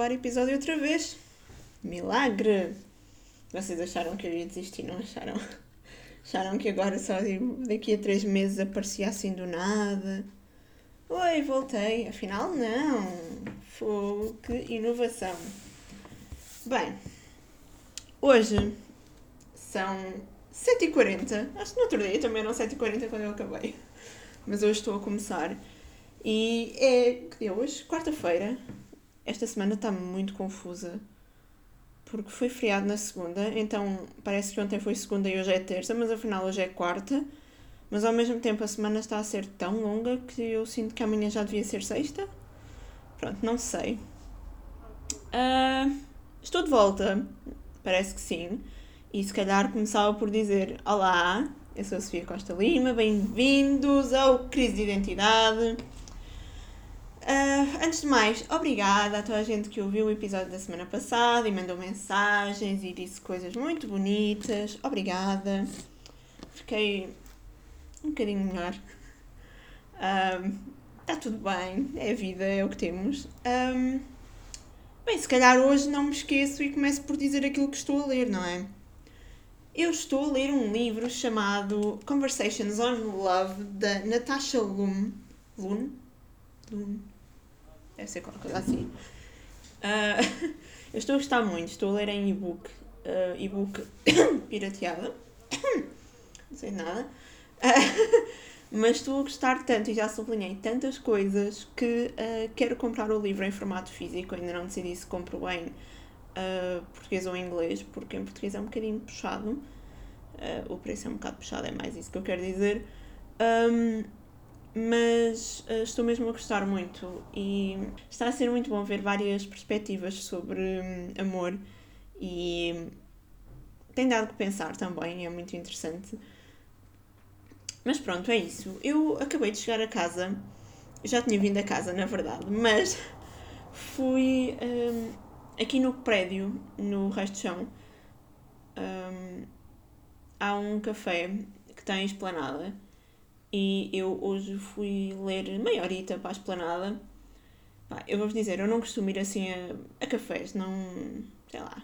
gravar episódio outra vez. Milagre! Vocês acharam que eu ia desistir, não acharam? Acharam que agora só daqui a três meses aparecia assim do nada? Oi, voltei. Afinal, não. Que inovação. Bem, hoje são 7h40. Acho que no outro dia também eram 7h40 quando eu acabei. Mas hoje estou a começar. E é, é hoje? Quarta-feira. Esta semana está muito confusa. Porque foi feriado na segunda, então parece que ontem foi segunda e hoje é terça, mas afinal hoje é quarta. Mas ao mesmo tempo a semana está a ser tão longa que eu sinto que amanhã já devia ser sexta. Pronto, não sei. Uh, estou de volta, parece que sim. E se calhar começava por dizer: Olá, eu sou a Sofia Costa Lima, bem-vindos ao Crise de Identidade. Uh, antes de mais, obrigada a toda a gente que ouviu o episódio da semana passada e mandou mensagens e disse coisas muito bonitas. Obrigada. Fiquei um bocadinho melhor. Está tudo bem, é a vida, é o que temos. Um, bem, se calhar hoje não me esqueço e começo por dizer aquilo que estou a ler, não é? Eu estou a ler um livro chamado Conversations on Love da Natasha Lum. Lun? Lun? Deve ser qualquer coisa assim. Uh, eu estou a gostar muito, estou a ler em e-book, uh, e-book pirateada, não sei nada, uh, mas estou a gostar tanto e já sublinhei tantas coisas que quero comprar o livro em formato físico, ainda não decidi se compro em português ou em inglês, porque em português é um bocadinho puxado, o preço é um bocado puxado, é mais isso que eu quero dizer. Um, mas uh, estou mesmo a gostar muito e está a ser muito bom ver várias perspectivas sobre um, amor e tem dado que pensar também, é muito interessante. Mas pronto, é isso. Eu acabei de chegar a casa, já tinha vindo a casa na verdade, mas fui um, aqui no prédio, no resto do chão, um, há um café que tem esplanada e eu hoje fui ler meia horita para a esplanada. Pá, eu vou-vos dizer, eu não costumo ir assim a, a cafés, não. sei lá.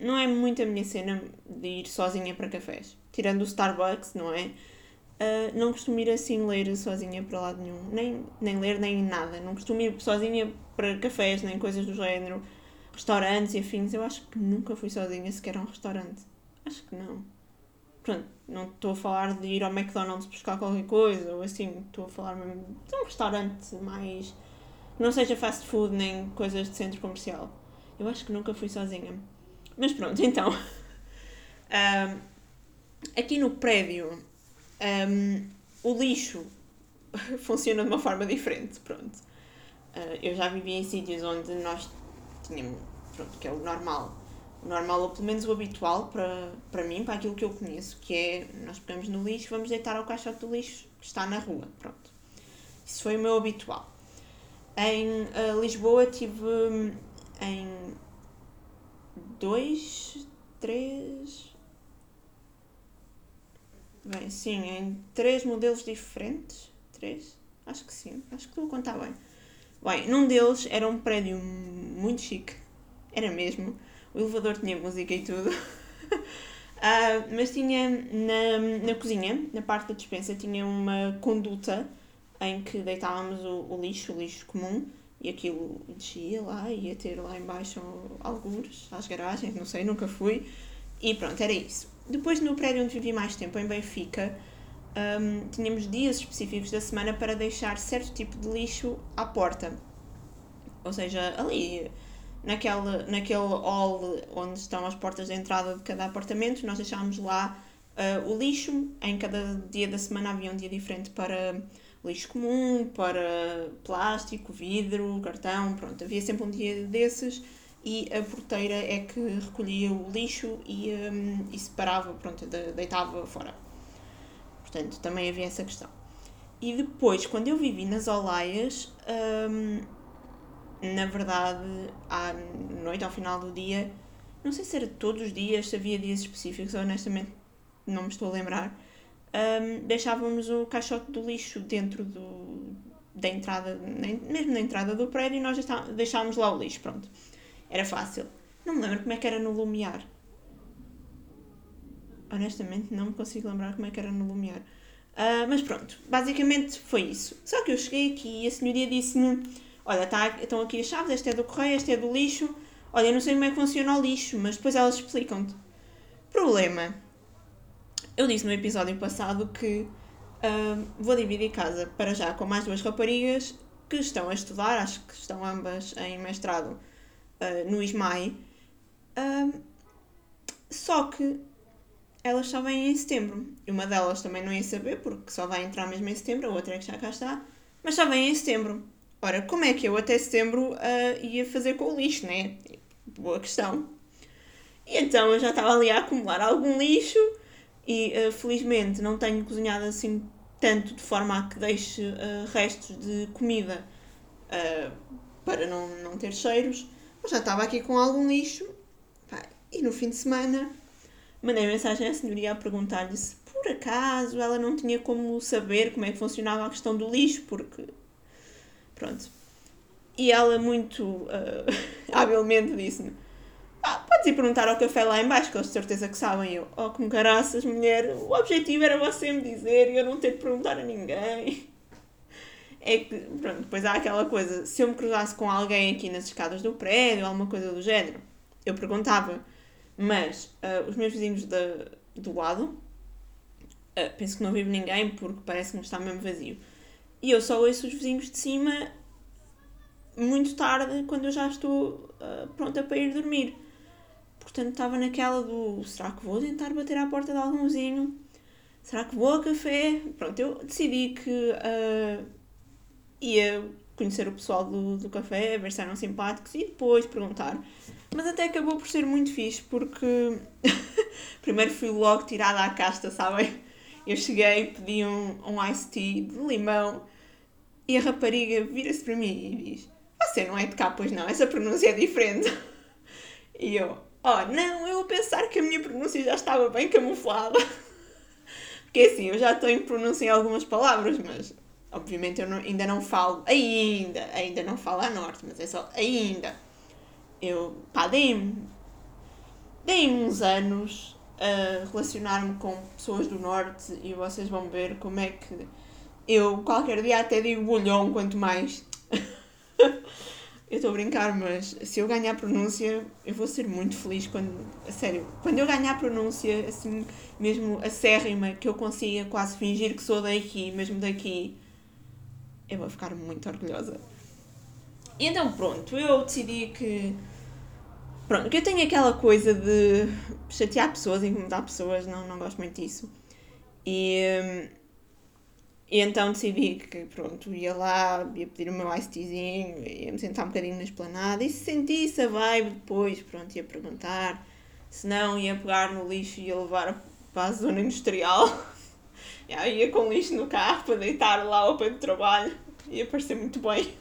Não é muito a minha cena de ir sozinha para cafés. Tirando o Starbucks, não é? Uh, não costumo ir assim ler sozinha para lado nenhum. Nem, nem ler, nem nada. Não costumo ir sozinha para cafés, nem coisas do género. Restaurantes e afins. Eu acho que nunca fui sozinha sequer a um restaurante. Acho que não. Pronto, não estou a falar de ir ao McDonald's buscar qualquer coisa ou assim, estou a falar mesmo de um restaurante mais. não seja fast food nem coisas de centro comercial. Eu acho que nunca fui sozinha. Mas pronto, então. Um, aqui no prédio, um, o lixo funciona de uma forma diferente. Pronto. Uh, eu já vivi em sítios onde nós tínhamos. Pronto, que é o normal o normal, ou pelo menos o habitual para, para mim, para aquilo que eu conheço, que é nós pegamos no lixo, vamos deitar ao caixote do lixo que está na rua. Pronto. Isso foi o meu habitual. Em uh, Lisboa tive hum, em dois, três. Bem, sim, em três modelos diferentes. Três? Acho que sim, acho que estou a contar bem. Bem, num deles era um prédio muito chique, era mesmo o elevador tinha música e tudo. uh, mas tinha na, na cozinha, na parte da despensa, tinha uma conduta em que deitávamos o, o lixo, o lixo comum, e aquilo descia lá, ia ter lá embaixo alguns, às garagens, não sei, nunca fui. E pronto, era isso. Depois no prédio onde vivi mais tempo, em Benfica, um, tínhamos dias específicos da semana para deixar certo tipo de lixo à porta. Ou seja, ali naquele, naquele hall onde estão as portas de entrada de cada apartamento, nós deixámos lá uh, o lixo. Em cada dia da semana havia um dia diferente para lixo comum, para plástico, vidro, cartão, pronto, havia sempre um dia desses e a porteira é que recolhia o lixo e, um, e separava, pronto, deitava fora. Portanto, também havia essa questão. E depois, quando eu vivi nas Olaias, um, na verdade, à noite, ao final do dia, não sei se era todos os dias, se havia dias específicos, honestamente não me estou a lembrar, um, deixávamos o caixote do lixo dentro do, da entrada, mesmo na entrada do prédio, nós deixámos lá o lixo, pronto. Era fácil. Não me lembro como é que era no Lumiar. Honestamente, não me consigo lembrar como é que era no Lumiar. Uh, mas pronto, basicamente foi isso. Só que eu cheguei aqui e a senhoria disse-me: Olha, tá, estão aqui as chaves, este é do correio, este é do lixo. Olha, eu não sei como é que funciona o lixo, mas depois elas explicam-te. Problema. Eu disse no episódio passado que uh, vou dividir casa para já com mais duas raparigas que estão a estudar, acho que estão ambas em mestrado uh, no ISMAI. Uh, só que elas só vêm em setembro. E uma delas também não ia saber, porque só vai entrar mesmo em setembro, a outra é que já cá está, mas só vem em setembro. Ora, como é que eu até setembro uh, ia fazer com o lixo, né? Boa questão. E então eu já estava ali a acumular algum lixo e uh, felizmente não tenho cozinhado assim tanto de forma a que deixe uh, restos de comida para não, não ter cheiros. Mas já estava aqui com algum lixo. Pá, e no fim de semana mandei mensagem à senhoria a perguntar-lhe se por acaso ela não tinha como saber como é que funcionava a questão do lixo, porque. Pronto. E ela, muito uh, habilmente, disse-me: ah, Podes ir perguntar ao café lá embaixo, que eles de certeza que sabem. Eu, oh, como caraças, mulher, o objetivo era você me dizer e eu não ter de perguntar a ninguém. É que, pronto, depois há aquela coisa: se eu me cruzasse com alguém aqui nas escadas do prédio, alguma coisa do género, eu perguntava mas uh, os meus vizinhos de, do lado, uh, penso que não vive ninguém porque parece que está mesmo vazio. E eu só ouço os vizinhos de cima muito tarde, quando eu já estou uh, pronta para ir dormir. Portanto, estava naquela do será que vou tentar bater à porta de algum vizinho? Será que vou a café? Pronto, eu decidi que uh, ia conhecer o pessoal do, do café, ver se eram simpáticos e depois perguntar mas até acabou por ser muito fixe porque primeiro fui logo tirada à casta, sabem? Eu cheguei, pedi um, um iced tea de limão e a rapariga vira-se para mim e diz: Você não é de cá, pois não, essa pronúncia é diferente. E eu: Oh, não, eu a pensar que a minha pronúncia já estava bem camuflada. Porque assim, eu já estou em pronúncia em algumas palavras, mas obviamente eu não, ainda não falo, ainda, ainda não falo a norte, mas é só ainda eu, pá, dei-me dei uns anos a relacionar-me com pessoas do Norte e vocês vão ver como é que eu qualquer dia até digo bolhão, quanto mais. eu estou a brincar, mas se eu ganhar pronúncia, eu vou ser muito feliz quando. A sério, quando eu ganhar pronúncia, assim, mesmo acérrima, que eu consiga quase fingir que sou daqui, mesmo daqui, eu vou ficar muito orgulhosa. E então, pronto, eu decidi que Pronto, que eu tenho aquela coisa de chatear pessoas, incomodar pessoas, não, não gosto muito disso. E, e então decidi que, pronto, ia lá, ia pedir o meu ice teazinho, ia me sentar um bocadinho na esplanada e se sentisse a vibe depois, pronto, ia perguntar. Se não, ia pegar no lixo e ia levar para a zona industrial. ia com lixo no carro para deitar lá ao pé do trabalho. Ia parecer muito bem.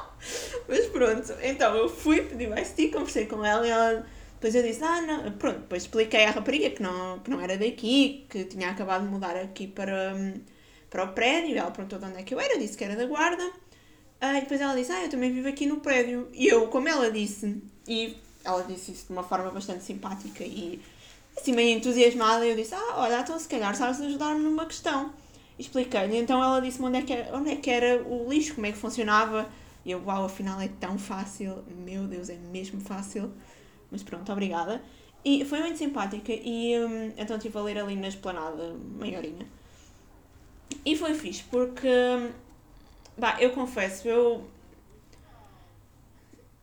Mas pronto, então eu fui, pedi o ICT, conversei com ela e ela. Depois eu disse, ah, não, pronto, depois expliquei à rapariga que não, que não era daqui, que tinha acabado de mudar aqui para, para o prédio. Ela perguntou de onde é que eu era, disse que era da guarda. Ah, e depois ela disse, ah, eu também vivo aqui no prédio. E eu, como ela disse, e ela disse isso de uma forma bastante simpática e assim meio entusiasmada, eu disse, ah, olha, então se calhar sabes ajudar-me numa questão. Expliquei-lhe, então ela disse-me onde, é que era, onde é que era o lixo, como é que funcionava e eu, uau, afinal é tão fácil. Meu Deus, é mesmo fácil. Mas pronto, obrigada. E foi muito simpática e um, então estive a ler ali na esplanada meia horinha. E foi fixe porque, bah, eu confesso, eu...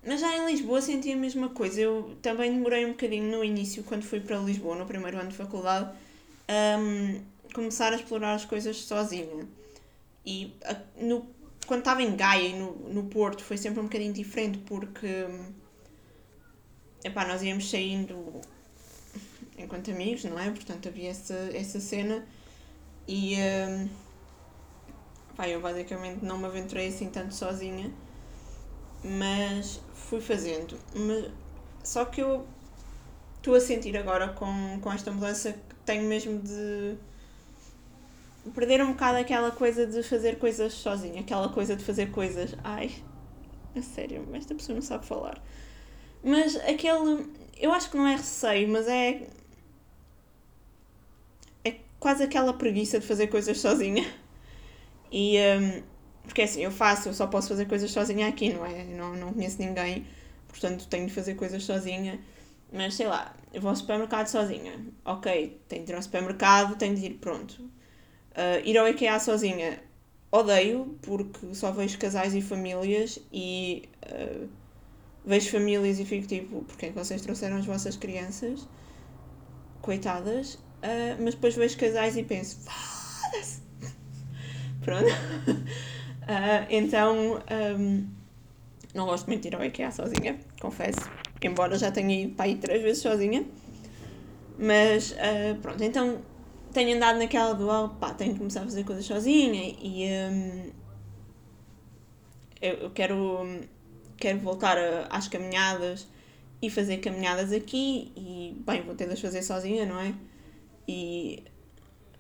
Mas já em Lisboa senti a mesma coisa. Eu também demorei um bocadinho no início, quando fui para Lisboa, no primeiro ano de faculdade, um, começar a explorar as coisas sozinha. E no quando estava em Gaia e no, no Porto foi sempre um bocadinho diferente porque epá, nós íamos saindo enquanto amigos, não é? Portanto havia essa, essa cena e um, pá, eu basicamente não me aventurei assim tanto sozinha, mas fui fazendo. Mas, só que eu estou a sentir agora com, com esta mudança que tenho mesmo de perder um bocado aquela coisa de fazer coisas sozinha, aquela coisa de fazer coisas. Ai, a sério, esta pessoa não sabe falar. Mas aquele. Eu acho que não é receio, mas é. É quase aquela preguiça de fazer coisas sozinha. E. Um, porque assim, eu faço, eu só posso fazer coisas sozinha aqui, não é? Não, não conheço ninguém, portanto tenho de fazer coisas sozinha. Mas sei lá, eu vou ao supermercado sozinha. Ok, tenho de ir ao supermercado, tenho de ir, pronto. Uh, ir ao IKEA sozinha, odeio, porque só vejo casais e famílias e uh, vejo famílias e fico tipo, porque é que vocês trouxeram as vossas crianças? Coitadas. Uh, mas depois vejo casais e penso, foda-se! Pronto. Uh, então, um, não gosto muito de ir ao IKEA sozinha, confesso. Embora já tenha ido para aí três vezes sozinha. Mas, uh, pronto, então tenho andado naquela do, oh, pá, tenho que começar a fazer coisas sozinha e um, eu, eu quero, quero voltar a, às caminhadas e fazer caminhadas aqui e, bem, vou ter de as fazer sozinha, não é? E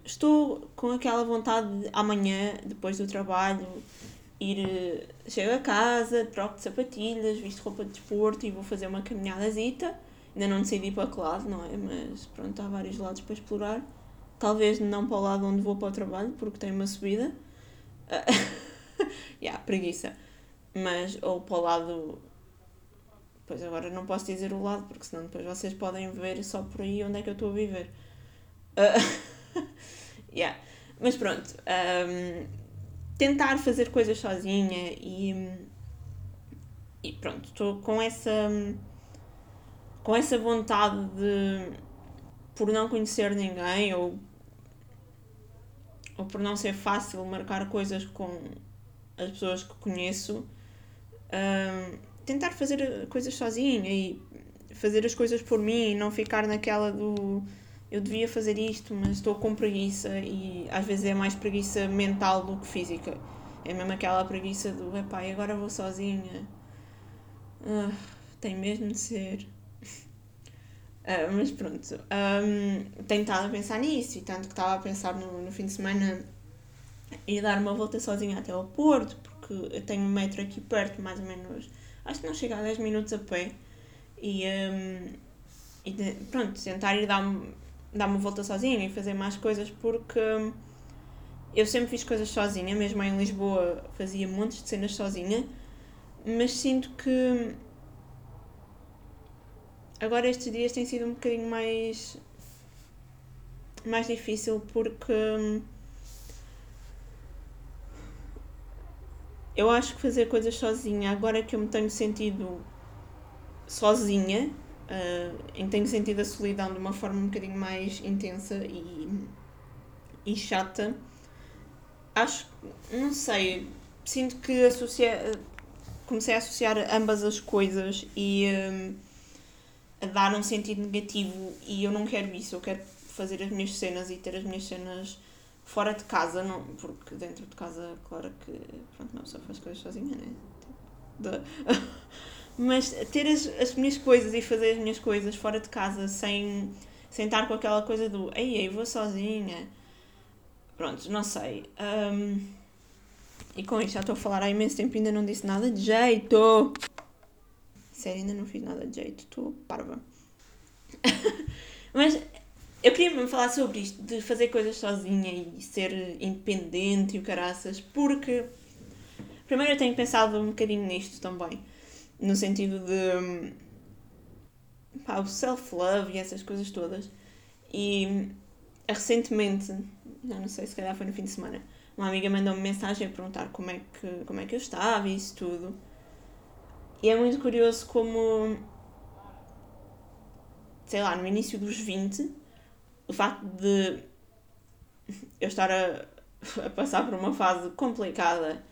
estou com aquela vontade de amanhã, depois do trabalho, ir. Eh, chego a casa, troco de sapatilhas, visto roupa de desporto e vou fazer uma caminhadazita. Ainda não decidi para que lado, não é? Mas pronto, há vários lados para explorar. Talvez não para o lado onde vou para o trabalho, porque tem uma subida. Yeah, preguiça. Mas, ou para o lado. Pois agora não posso dizer o lado, porque senão depois vocês podem ver só por aí onde é que eu estou a viver. Uh, yeah. Mas pronto. Um, tentar fazer coisas sozinha e. E pronto, estou com essa. com essa vontade de. por não conhecer ninguém ou. ou por não ser fácil marcar coisas com as pessoas que conheço. Um, tentar fazer coisas sozinha e fazer as coisas por mim e não ficar naquela do eu devia fazer isto, mas estou com preguiça e às vezes é mais preguiça mental do que física. É mesmo aquela preguiça do epá, agora vou sozinha. Uh, tem mesmo de ser. Uh, mas pronto, um, tenho estado a pensar nisso e tanto que estava a pensar no, no fim de semana ir dar uma volta sozinha até ao Porto, porque eu tenho um metro aqui perto, mais ou menos, acho que não chega a 10 minutos a pé. E, um, e de, pronto, tentar ir dar dar uma volta sozinha e fazer mais coisas porque eu sempre fiz coisas sozinha, mesmo em Lisboa fazia montes de cenas sozinha, mas sinto que agora estes dias tem sido um bocadinho mais mais difícil porque eu acho que fazer coisas sozinha, agora que eu me tenho sentido sozinha, uh, em que tenho sentido a solidão de uma forma um bocadinho mais intensa e, e chata, acho, não sei, sinto que associa, comecei a associar ambas as coisas e um, a dar um sentido negativo e eu não quero isso, eu quero fazer as minhas cenas e ter as minhas cenas fora de casa, não, porque dentro de casa, claro que pronto, não só faz coisas sozinha, né? Tipo, mas ter as, as minhas coisas e fazer as minhas coisas fora de casa sem, sem estar com aquela coisa do ei, ei, vou sozinha. Pronto, não sei. Um, e com isto já estou a falar há imenso tempo e ainda não disse nada de jeito. Sério, ainda não fiz nada de jeito, estou parva. Mas eu queria mesmo falar sobre isto, de fazer coisas sozinha e ser independente e o caraças, porque primeiro eu tenho pensado um bocadinho nisto também no sentido de pá, o self-love e essas coisas todas. E recentemente, não, não sei se calhar foi no fim de semana, uma amiga mandou-me mensagem a perguntar como é, que, como é que eu estava e isso tudo. E é muito curioso como, sei lá, no início dos 20, o facto de eu estar a, a passar por uma fase complicada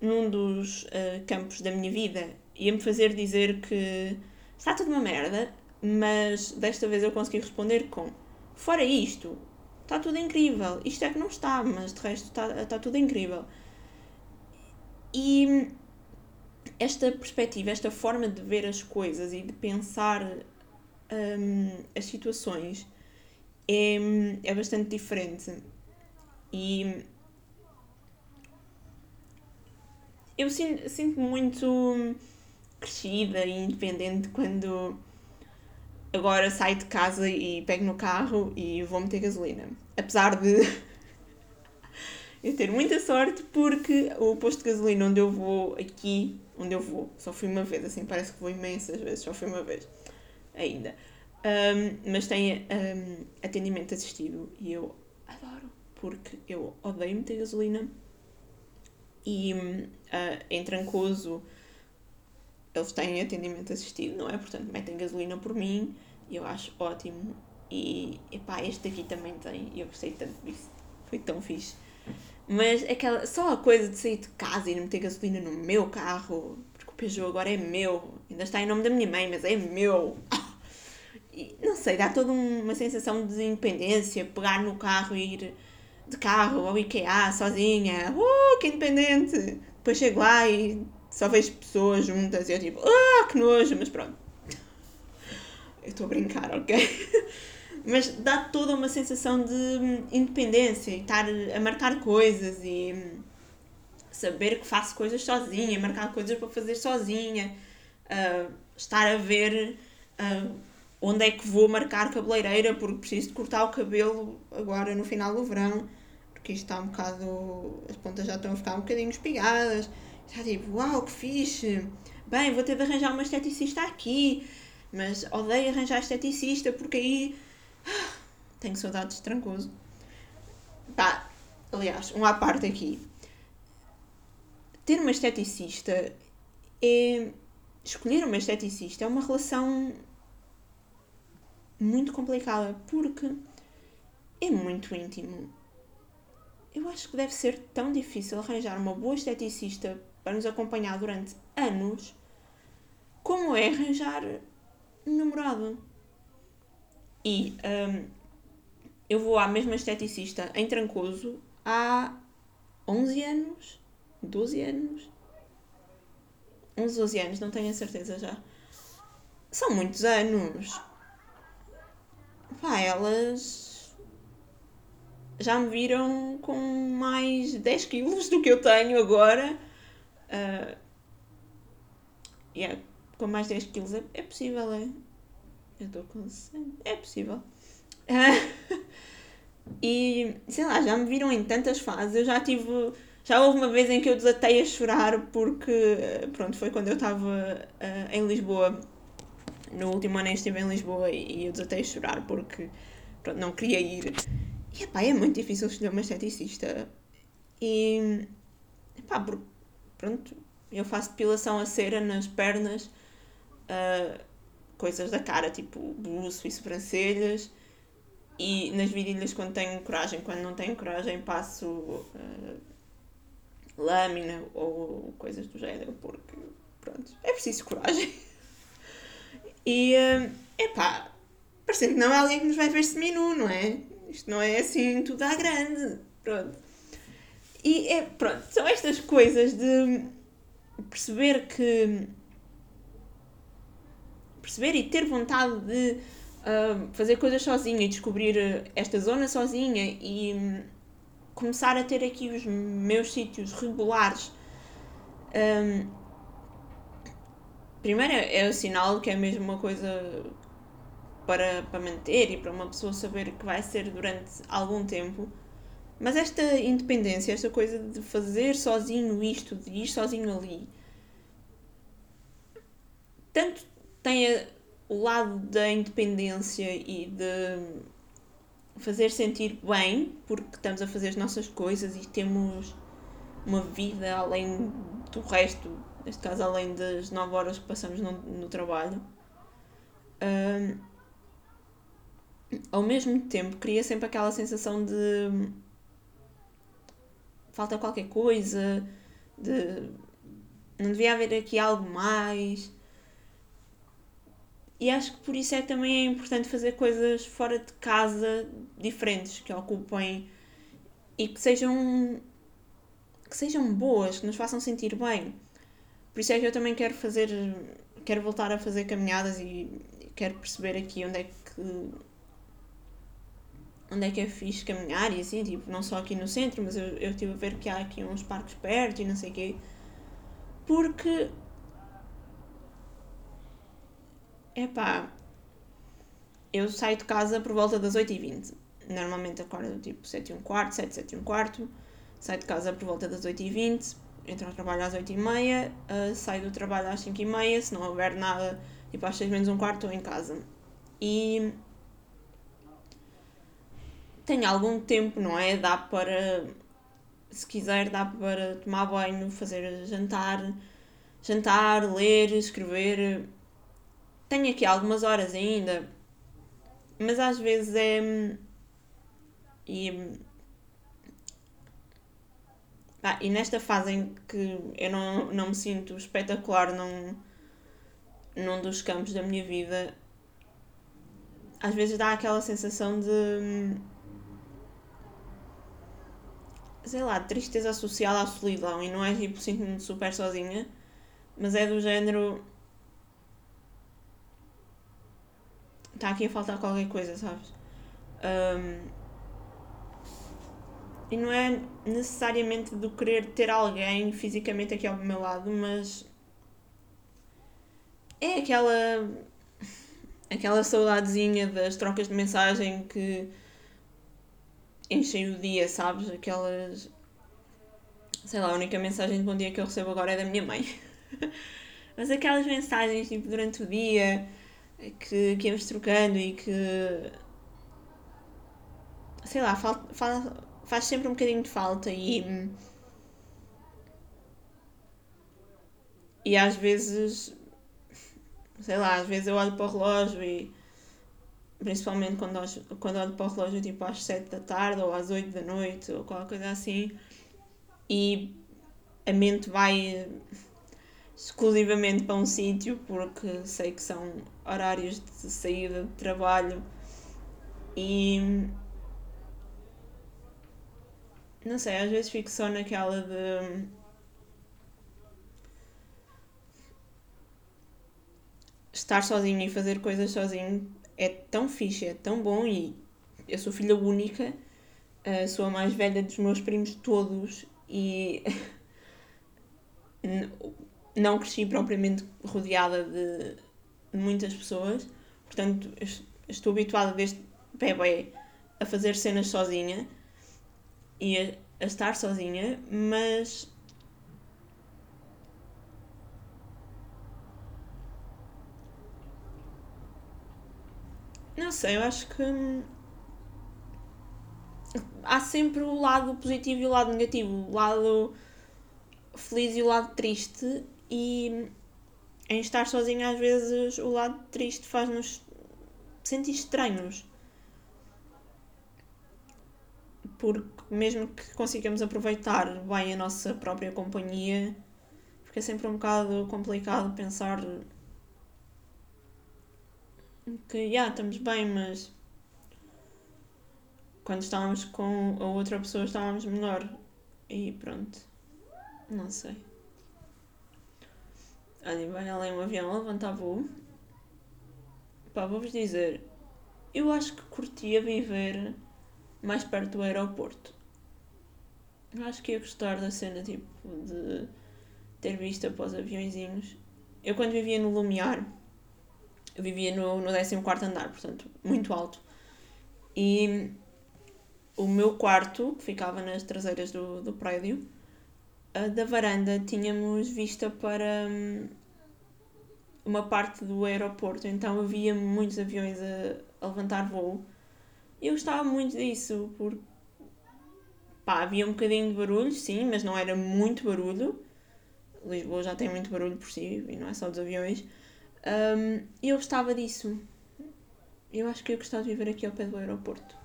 num dos uh, campos da minha vida ia-me fazer dizer que está tudo uma merda, mas desta vez eu consegui responder com fora isto, está tudo incrível. Isto é que não está, mas de resto está, está tudo incrível. E esta perspectiva, esta forma de ver as coisas e de pensar um, as situações é, é bastante diferente. E eu sinto, sinto muito crescida e independente quando agora saio de casa e pego no carro e vou meter gasolina. Apesar de eu ter muita sorte porque o posto de gasolina onde eu vou aqui, onde eu vou, só fui uma vez, assim parece que vou imensas vezes, só fui uma vez ainda. Um, mas tem um, atendimento assistido e eu adoro, porque eu odeio meter gasolina e uh, em Trancoso eles têm atendimento assistido, não é? Portanto, metem gasolina por mim eu acho ótimo. E epá, este aqui também tem, eu gostei tanto disso, foi tão fixe. Mas aquela, só a coisa de sair de casa e não meter gasolina no meu carro, porque o Peugeot agora é meu, ainda está em nome da minha mãe, mas é meu. E, não sei, dá toda uma sensação de independência, pegar no carro e ir de carro ao IKEA sozinha, uh, que independente! Depois chego lá e só vejo pessoas juntas e eu tipo, ah, que nojo, mas pronto. Eu estou a brincar, ok? mas dá toda uma sensação de independência e estar a marcar coisas e saber que faço coisas sozinha, marcar coisas para fazer sozinha, uh, estar a ver. Uh, onde é que vou marcar cabeleireira porque preciso de cortar o cabelo agora no final do verão, porque isto está um bocado. as pontas já estão a ficar um bocadinho espigadas. Já tipo, uau, que fixe! Bem, vou ter de arranjar uma esteticista aqui, mas odeio arranjar esteticista porque aí. tenho saudades de trancoso. Pá, aliás, um à parte aqui. Ter uma esteticista é. Escolher uma esteticista é uma relação muito complicada porque é muito íntimo. Eu acho que deve ser tão difícil arranjar uma boa esteticista para nos acompanhar durante anos como é arranjar namorado. E um, eu vou à mesma esteticista em Trancoso há 11 anos, 12 anos, 11, 12 anos, não tenho a certeza já. São muitos anos pá, elas já me viram com mais 10 quilos do que eu tenho agora. Uh, yeah, com mais 10 quilos é, é possível, é? Eu estou com 100. É possível. Uh, e sei lá, já me viram em tantas fases. Eu já tive. Já houve uma vez em que eu desatei a chorar porque, pronto, foi quando eu estava uh, em Lisboa no último ano estive em Lisboa e, eu desatei a chorar porque pronto, não queria ir. E epá, é muito difícil escolher uma esteticista. E epá, pronto, eu faço depilação a cera nas pernas, uh, coisas da cara, tipo buço e sobrancelhas. E nas virilhas quando tenho coragem, quando não tenho coragem passo uh, lâmina ou coisas do género, porque pronto, é preciso coragem. E, uh, epá, parecendo que não é alguém que nos vai ver seminu, não é? Isto não é assim tudo à grande. Pronto. E é, pronto, são estas coisas de perceber que. perceber e ter vontade de uh, fazer coisas sozinha e descobrir esta zona sozinha e um, começar a ter aqui os meus sítios regulares. Um, primeiro é, é o sinal que é mesmo uma coisa para, para manter e para uma pessoa saber que vai ser durante algum tempo. Mas esta independência, esta coisa de fazer sozinho isto, de ir sozinho ali, tanto tem o lado da independência e de fazer sentir bem, porque estamos a fazer as nossas coisas e temos uma vida além do resto neste caso além das 9 horas que passamos no, no trabalho, um, ao mesmo tempo cria sempre aquela sensação de falta qualquer coisa, de não devia haver aqui algo mais. E acho que por isso é também é importante fazer coisas fora de casa diferentes, que ocupem e que sejam que sejam boas, que nos façam sentir bem. Por isso é que eu também quero fazer, quero voltar a fazer caminhadas e quero perceber aqui onde é que onde é que é fixe caminhar e assim, tipo, não só aqui no centro, mas eu, eu estive a ver que há aqui uns parques perto e não sei o quê. Porque. Epá. Eu saio de casa por volta das 8h20. Normalmente acordo tipo 7 e um quarto, 7, 7 e um quarto. Saio de casa por volta das 8h20. Entro ao trabalho às 8h30. Uh, saio do trabalho às 5h30. Se não houver nada, tipo às 6 menos um quarto, estou em casa. E tem algum tempo, não é? Dá para, se quiser, dá para tomar banho, fazer jantar, jantar, ler, escrever. Tenho aqui algumas horas ainda, mas às vezes é. E, ah, e nesta fase em que eu não, não me sinto espetacular num, num dos campos da minha vida, às vezes dá aquela sensação de sei lá, tristeza associada à solidão e não é tipo sinto-me super sozinha, mas é do género. Está aqui a faltar qualquer coisa, sabes? Um, e não é necessariamente do querer ter alguém fisicamente aqui ao meu lado, mas é aquela aquela saudadezinha das trocas de mensagem que enchem o dia, sabes? Aquelas. Sei lá, a única mensagem de bom dia que eu recebo agora é da minha mãe. Mas aquelas mensagens tipo durante o dia que, que íamos trocando e que. Sei lá, fal, fal, faz sempre um bocadinho de falta e. E às vezes. Sei lá, às vezes eu olho para o relógio e principalmente quando, quando olho para o relógio tipo às 7 da tarde ou às 8 da noite ou qualquer coisa assim e a mente vai exclusivamente para um sítio porque sei que são horários de saída de trabalho e não sei, às vezes fico só naquela de estar sozinho e fazer coisas sozinho é tão fixe, é tão bom e eu sou filha única, uh, sou a mais velha dos meus primos todos e não cresci propriamente rodeada de, muitas pessoas, portanto estou habituada desde bebê a fazer cenas sozinha e a, a estar sozinha, mas Não sei, eu acho que hum, há sempre o lado positivo e o lado negativo, o lado feliz e o lado triste, e em estar sozinho às vezes o lado triste faz-nos sentir estranhos. Porque mesmo que consigamos aproveitar bem a nossa própria companhia, fica sempre um bocado complicado pensar que, já, estamos bem, mas quando estávamos com a outra pessoa estávamos melhor. E pronto. Não sei. Olha, vai além um avião, levantar voo. Pá, vou-vos dizer. Eu acho que curtia viver mais perto do aeroporto. Eu acho que ia gostar da cena, tipo, de ter vista para os aviãozinhos. Eu quando vivia no Lumiar eu vivia no, no 14 andar, portanto, muito alto. E o meu quarto, que ficava nas traseiras do, do prédio, da varanda tínhamos vista para hum, uma parte do aeroporto, então havia muitos aviões a, a levantar voo. E eu gostava muito disso, porque pá, havia um bocadinho de barulho, sim, mas não era muito barulho. Lisboa já tem muito barulho por si, e não é só dos aviões. Um, eu gostava disso. Eu acho que eu gostava de viver aqui ao pé do aeroporto.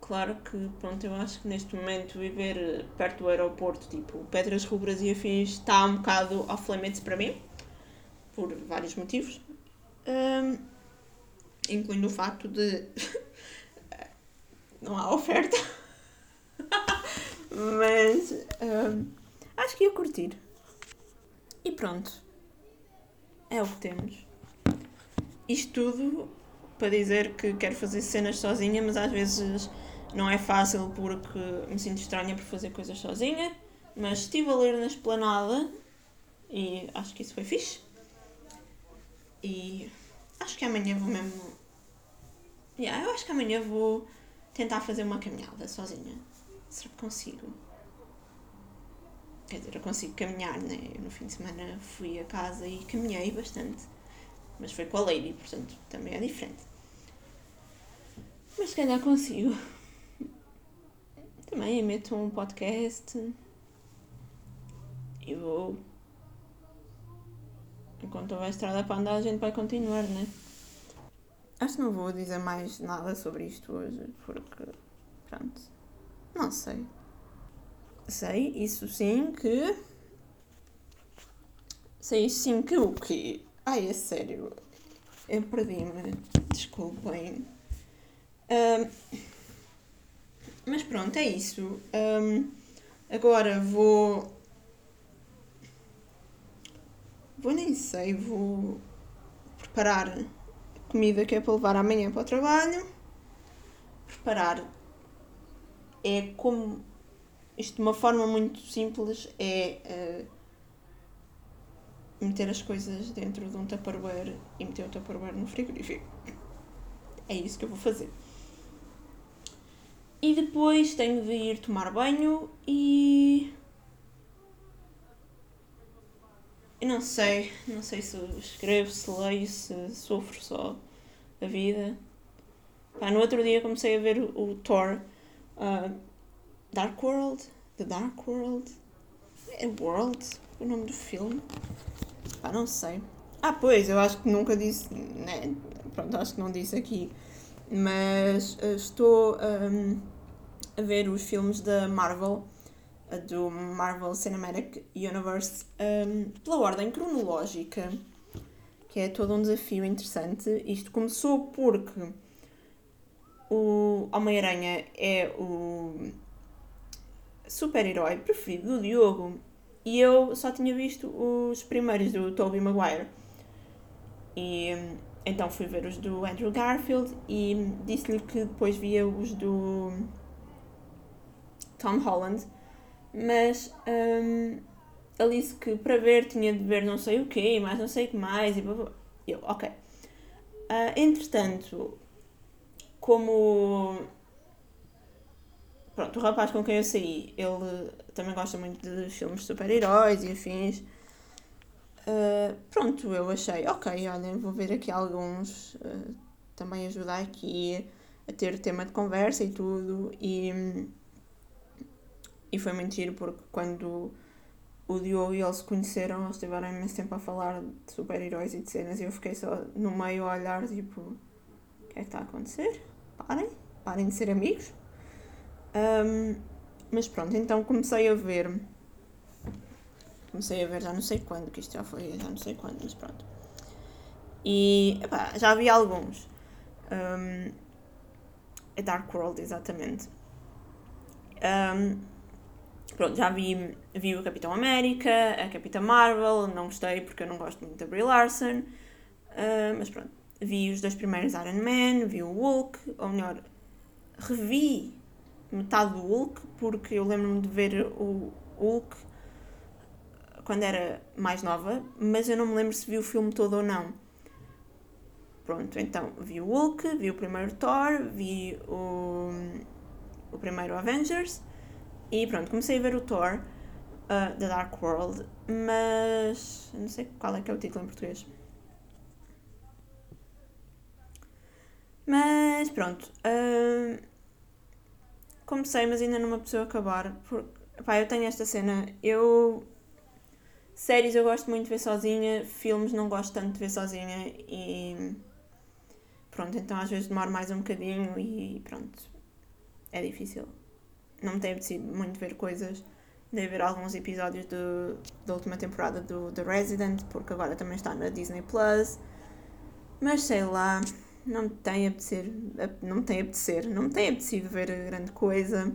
Claro que, pronto, eu acho que neste momento viver perto do aeroporto, tipo Pedras Rubras e afins, está um bocado off limits para mim, por vários motivos, um, incluindo o facto de não há oferta, mas um, acho que ia curtir. E pronto é o que temos. Isto tudo para dizer que quero fazer cenas sozinha, mas às vezes não é fácil porque me sinto estranha por fazer coisas sozinha. Mas estive a ler na esplanada e acho que isso foi fixe. E acho que amanhã vou mesmo. Yeah, eu acho que amanhã vou tentar fazer uma caminhada sozinha. Será que consigo? Quer dizer, eu consigo caminhar, né? Eu no fim de semana fui a casa e caminhei bastante. Mas foi com a Lady, portanto também é diferente. Mas se calhar consigo. Também meto um podcast e vou. Enquanto houver estrada para andar, a gente vai continuar, né? Acho que não vou dizer mais nada sobre isto hoje, porque. Pronto. Não sei. Sei, isso sim que. Sei sim que o quê? Ai, é sério. Eu perdi-me. Desculpem. Um, mas pronto, é isso. Um, agora vou. Vou nem sei, vou preparar comida que é para levar amanhã para o trabalho. Preparar é como isto de uma forma muito simples é uh, meter as coisas dentro de um tupperware e meter o tupperware no frigorífico. É isso que eu vou fazer. E depois tenho de ir tomar banho e. Eu não sei, não sei se escrevo, se leio, se sofro só a vida. Pá, no outro dia comecei a ver o, o Thor uh, Dark World, The Dark World, é World, o nome do filme. Pá, não sei. Ah, pois, eu acho que nunca disse, né? Pronto, acho que não disse aqui. Mas uh, estou um, a ver os filmes da Marvel, uh, do Marvel Cinematic Universe, um, pela ordem cronológica, que é todo um desafio interessante. Isto começou porque o Homem-Aranha é o super-herói preferido do Diogo e eu só tinha visto os primeiros do Tobey Maguire. E então fui ver os do Andrew Garfield e disse-lhe que depois via os do Tom Holland, mas um, ele disse que para ver tinha de ver não sei o quê, mais não sei o que mais, e eu, ok. Uh, entretanto, como pronto, o rapaz com quem eu saí, ele também gosta muito de filmes de super-heróis e afins. Uh, pronto, eu achei, ok, olha, vou ver aqui alguns, uh, também ajudar aqui a ter tema de conversa e tudo. E, e foi giro porque quando o Diogo e ele se conheceram, eles tiveram imenso tempo a falar de super-heróis e de cenas e eu fiquei só no meio a olhar, tipo, o que é que está a acontecer? Parem, parem de ser amigos. Um, mas pronto, então comecei a ver. Comecei a ver já não sei quando, que isto já foi, já não sei quando, mas pronto. E epá, já vi alguns. Um, a Dark World, exatamente. Um, pronto, já vi, vi o Capitão América, a Capitã Marvel, não gostei porque eu não gosto muito da Brie Larson. Uh, mas pronto, vi os dois primeiros Iron Man, vi o Hulk, ou melhor, revi metade do Hulk, porque eu lembro-me de ver o Hulk quando era mais nova, mas eu não me lembro se vi o filme todo ou não. Pronto, então vi o Hulk, vi o primeiro Thor, vi o, o primeiro Avengers e pronto, comecei a ver o Thor, uh, The Dark World, mas não sei qual é que é o título em português. Mas pronto, uh, comecei, mas ainda não me apeteceu acabar. Porque, pá, eu tenho esta cena. Eu. Séries eu gosto muito de ver sozinha, filmes não gosto tanto de ver sozinha e. Pronto, então às vezes demoro mais um bocadinho e pronto. É difícil. Não me tem apetecido muito ver coisas. Dei ver alguns episódios do, da última temporada do The Resident, porque agora também está na Disney Plus. Mas sei lá não me tem apetecer, não me tem apetecer, não me tem apetecido ver grande coisa.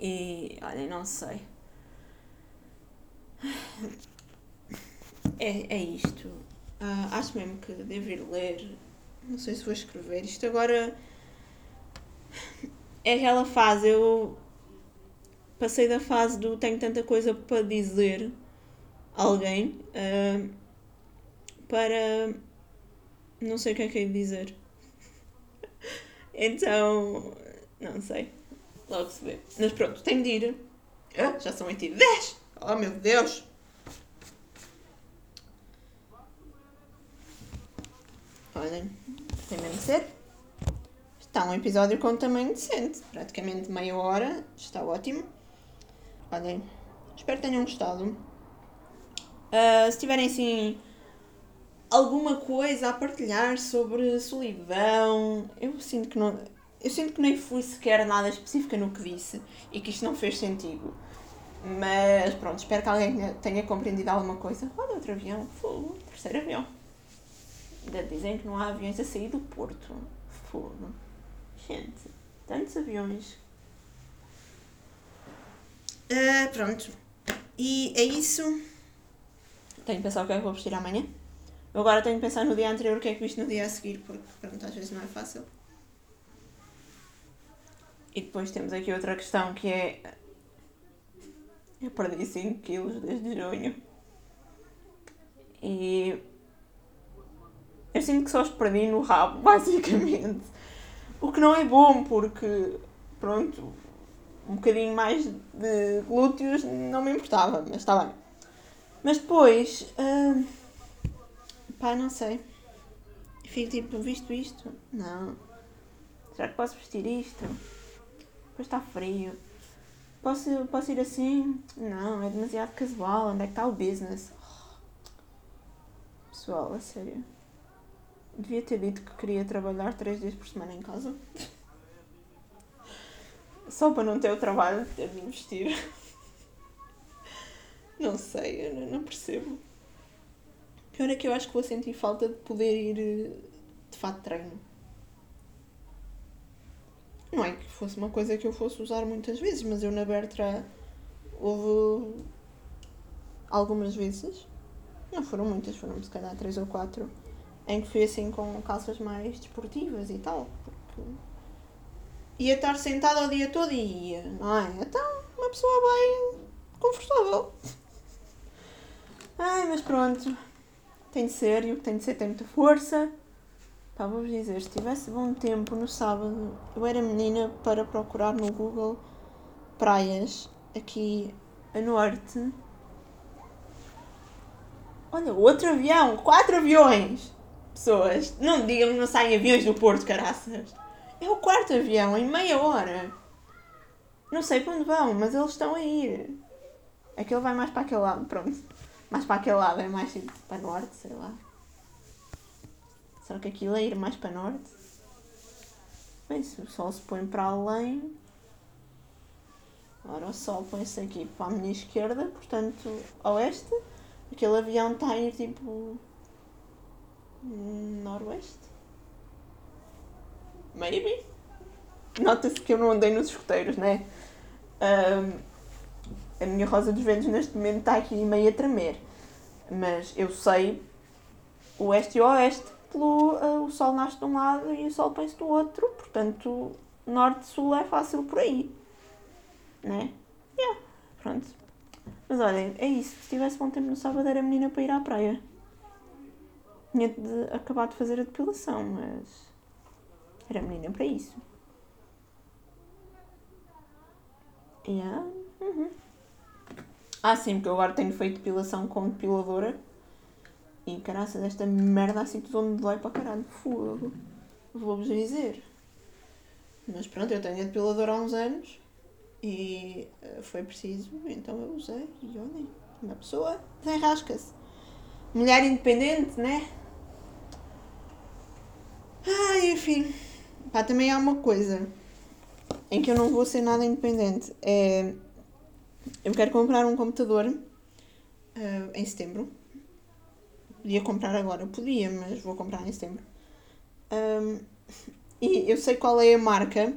E olha, não sei. É, é isto. Uh, acho mesmo que devo ir ler Não sei se vou escrever. Isto agora é aquela fase. Eu passei da fase do tenho tanta coisa para dizer a alguém uh, para não sei o que é que é de dizer. então, não sei. Logo se vê. Mas pronto, tenho de ir. Ah, já são 8 e 10. Oh meu Deus! Olhem, tem mesmo de ser. Está um episódio com tamanho decente. Praticamente meia hora. Está ótimo. Olhem, espero que tenham gostado. Uh, se tiverem assim alguma coisa a partilhar sobre solidão, eu sinto que não. Eu sinto que nem fui sequer nada específica no que disse e que isto não fez sentido. Mas pronto, espero que alguém tenha, compreendido alguma coisa. Olha, outro avião. Fogo, terceiro avião. Ainda dizem que não há aviões a sair do Porto. Fogo. Gente, tantos aviões. Uh, pronto. E é isso. Tenho que pensar o que é que vou vestir amanhã. Eu agora tenho que pensar no dia anterior o que é que visto no dia a seguir, porque pronto, às vezes não é fácil. E depois temos aqui outra questão que é. Eu perdi 5 quilos desde junho. E. Eu sinto que só os perdi no rabo, basicamente. O que não é bom, porque. Pronto. Um bocadinho mais de glúteos não me importava, mas está bem. Mas depois. Uh, pá, não sei. Fico tipo, visto isto? Não. Será que posso vestir isto? Depois está frio. Posso, posso ir assim? Não, é demasiado casual. Onde é que está o business? Pessoal, a sério. Devia ter dito que queria trabalhar três dias por semana em casa. Só para não ter o trabalho de ter de investir. Não sei, eu não percebo. Pior é que eu acho que vou sentir falta de poder ir eh, de fato treino. Não é que fosse uma coisa que eu fosse usar muitas vezes, mas eu na Bertra houve algumas vezes, não foram muitas, foram se calhar três ou quatro, em que fui assim com calças mais desportivas e tal. Porque ia estar sentada o dia todo e ia, não é? Então uma pessoa bem confortável. Ai, mas pronto. Tem de ser, e o que tem de ser tem muita força. Pá, vou-vos dizer, se tivesse bom tempo no sábado, eu era menina para procurar no Google praias aqui a norte. Olha, outro avião! Quatro aviões! Pessoas, não digam que não saem aviões do Porto, caraças! É o quarto avião em meia hora! Não sei para onde vão, mas eles estão a ir. Aquele vai mais para aquele lado, pronto. Mais para aquele lado, é mais tipo para norte, sei lá. Será que aquilo é ir mais para norte? Bem, se o sol se põe para além. Ora, o sol põe-se aqui para a minha esquerda, portanto, oeste. Aquele avião está a ir tipo. noroeste. Maybe. Nota-se que eu não andei nos escoteiros, né? Um, a minha rosa dos ventos neste momento está aqui meio a tremer. Mas eu sei oeste e oeste pelo, uh, o sol nasce de um lado e o sol põe-se do outro, portanto, norte-sul é fácil por aí. Né? Yeah, pronto. Mas olhem, é isso. Se tivesse bom tempo no sábado era menina para ir à praia. Tinha de acabar de fazer a depilação, mas era menina para isso. Yeah. Uhum. Ah, sim, porque eu agora tenho feito depilação com depiladora e caraças, esta merda assim tudo onde dói para caralho. Fogo. Vou-vos dizer. Mas pronto, eu tenho a depiladora há uns anos e uh, foi preciso, então eu usei. E olhem, uma pessoa desenrasca-se. Mulher independente, né? Ah, enfim. Pá, também há uma coisa em que eu não vou ser nada independente. É. Eu quero comprar um computador uh, em setembro Podia comprar agora, podia, mas vou comprar em setembro. Um, e eu sei qual é a marca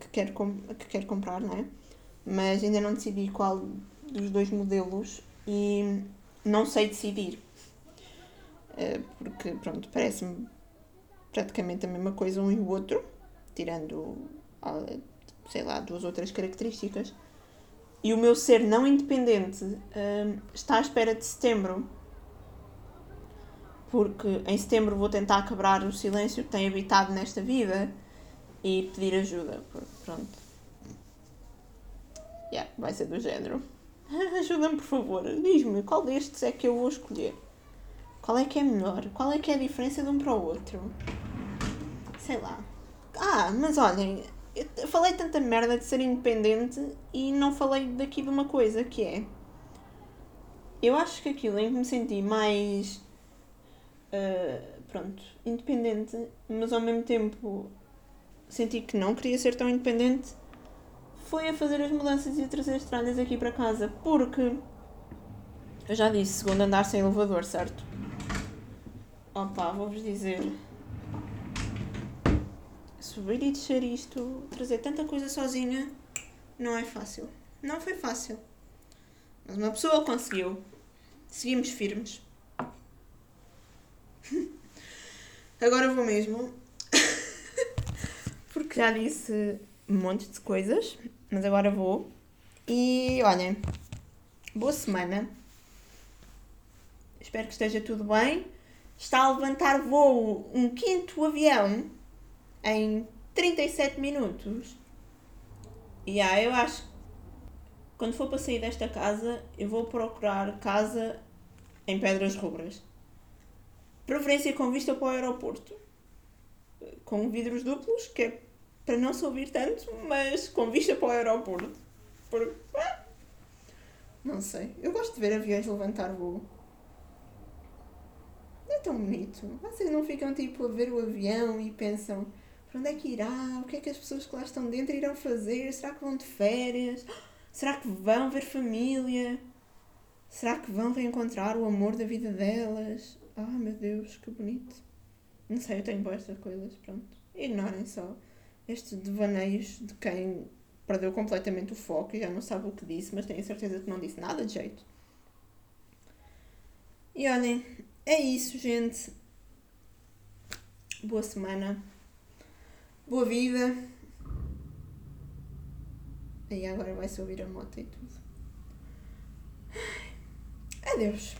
que quero, que quero comprar, não é? Mas ainda não decidi qual dos dois modelos e não sei decidir. Uh, porque, pronto, parece-me praticamente a mesma coisa um e o outro, tirando, ah, sei lá, duas outras características. E o meu ser não independente hum, está à espera de setembro. Porque em setembro vou tentar quebrar o silêncio que tem habitado nesta vida e pedir ajuda. Pronto. Yeah, vai ser do género. Ajuda-me, por favor. Diz-me qual destes é que eu vou escolher. Qual é que é melhor? Qual é que é a diferença de um para o outro? Sei lá. Ah, mas olhem, eu falei tanta merda de ser independente e não falei daqui de uma coisa que é. Eu acho que aquilo em que me senti mais. Uh, pronto, independente, mas ao mesmo tempo senti que não queria ser tão independente foi a fazer as mudanças e a trazer as tralhas aqui para casa, porque eu já disse, segundo andar sem elevador, certo? Opa, vou-vos dizer. Subir e descer isto, trazer tanta coisa sozinha, não é fácil. Não foi fácil. Mas uma pessoa conseguiu. Seguimos firmes. Agora vou mesmo. Porque já disse um monte de coisas mas agora vou. E olhem, boa semana. Espero que esteja tudo bem. Está a levantar voo um quinto avião em 37 minutos. E ah, eu acho que quando for para sair desta casa, eu vou procurar casa em Pedras Rubras. Preferência com vista para o aeroporto. Com vidros duplos, que é para não se ouvir tanto, mas com vista para o aeroporto. Porque, não sei. Eu gosto de ver aviões levantar voo. Não é tão bonito. Vocês não ficam tipo a ver o avião e pensam para onde é que irá? O que é que as pessoas que lá estão dentro irão fazer? Será que vão de férias? Será que vão ver família? Será que vão reencontrar o amor da vida delas? Ah, meu Deus, que bonito. Não sei, eu tenho boas estas coisas, pronto. Ignorem só estes devaneios de quem perdeu completamente o foco e já não sabe o que disse, mas tenho certeza que não disse nada de jeito. E olhem, é isso, gente. Boa semana. Boa vida. E agora vai-se ouvir a moto e tudo. Adeus.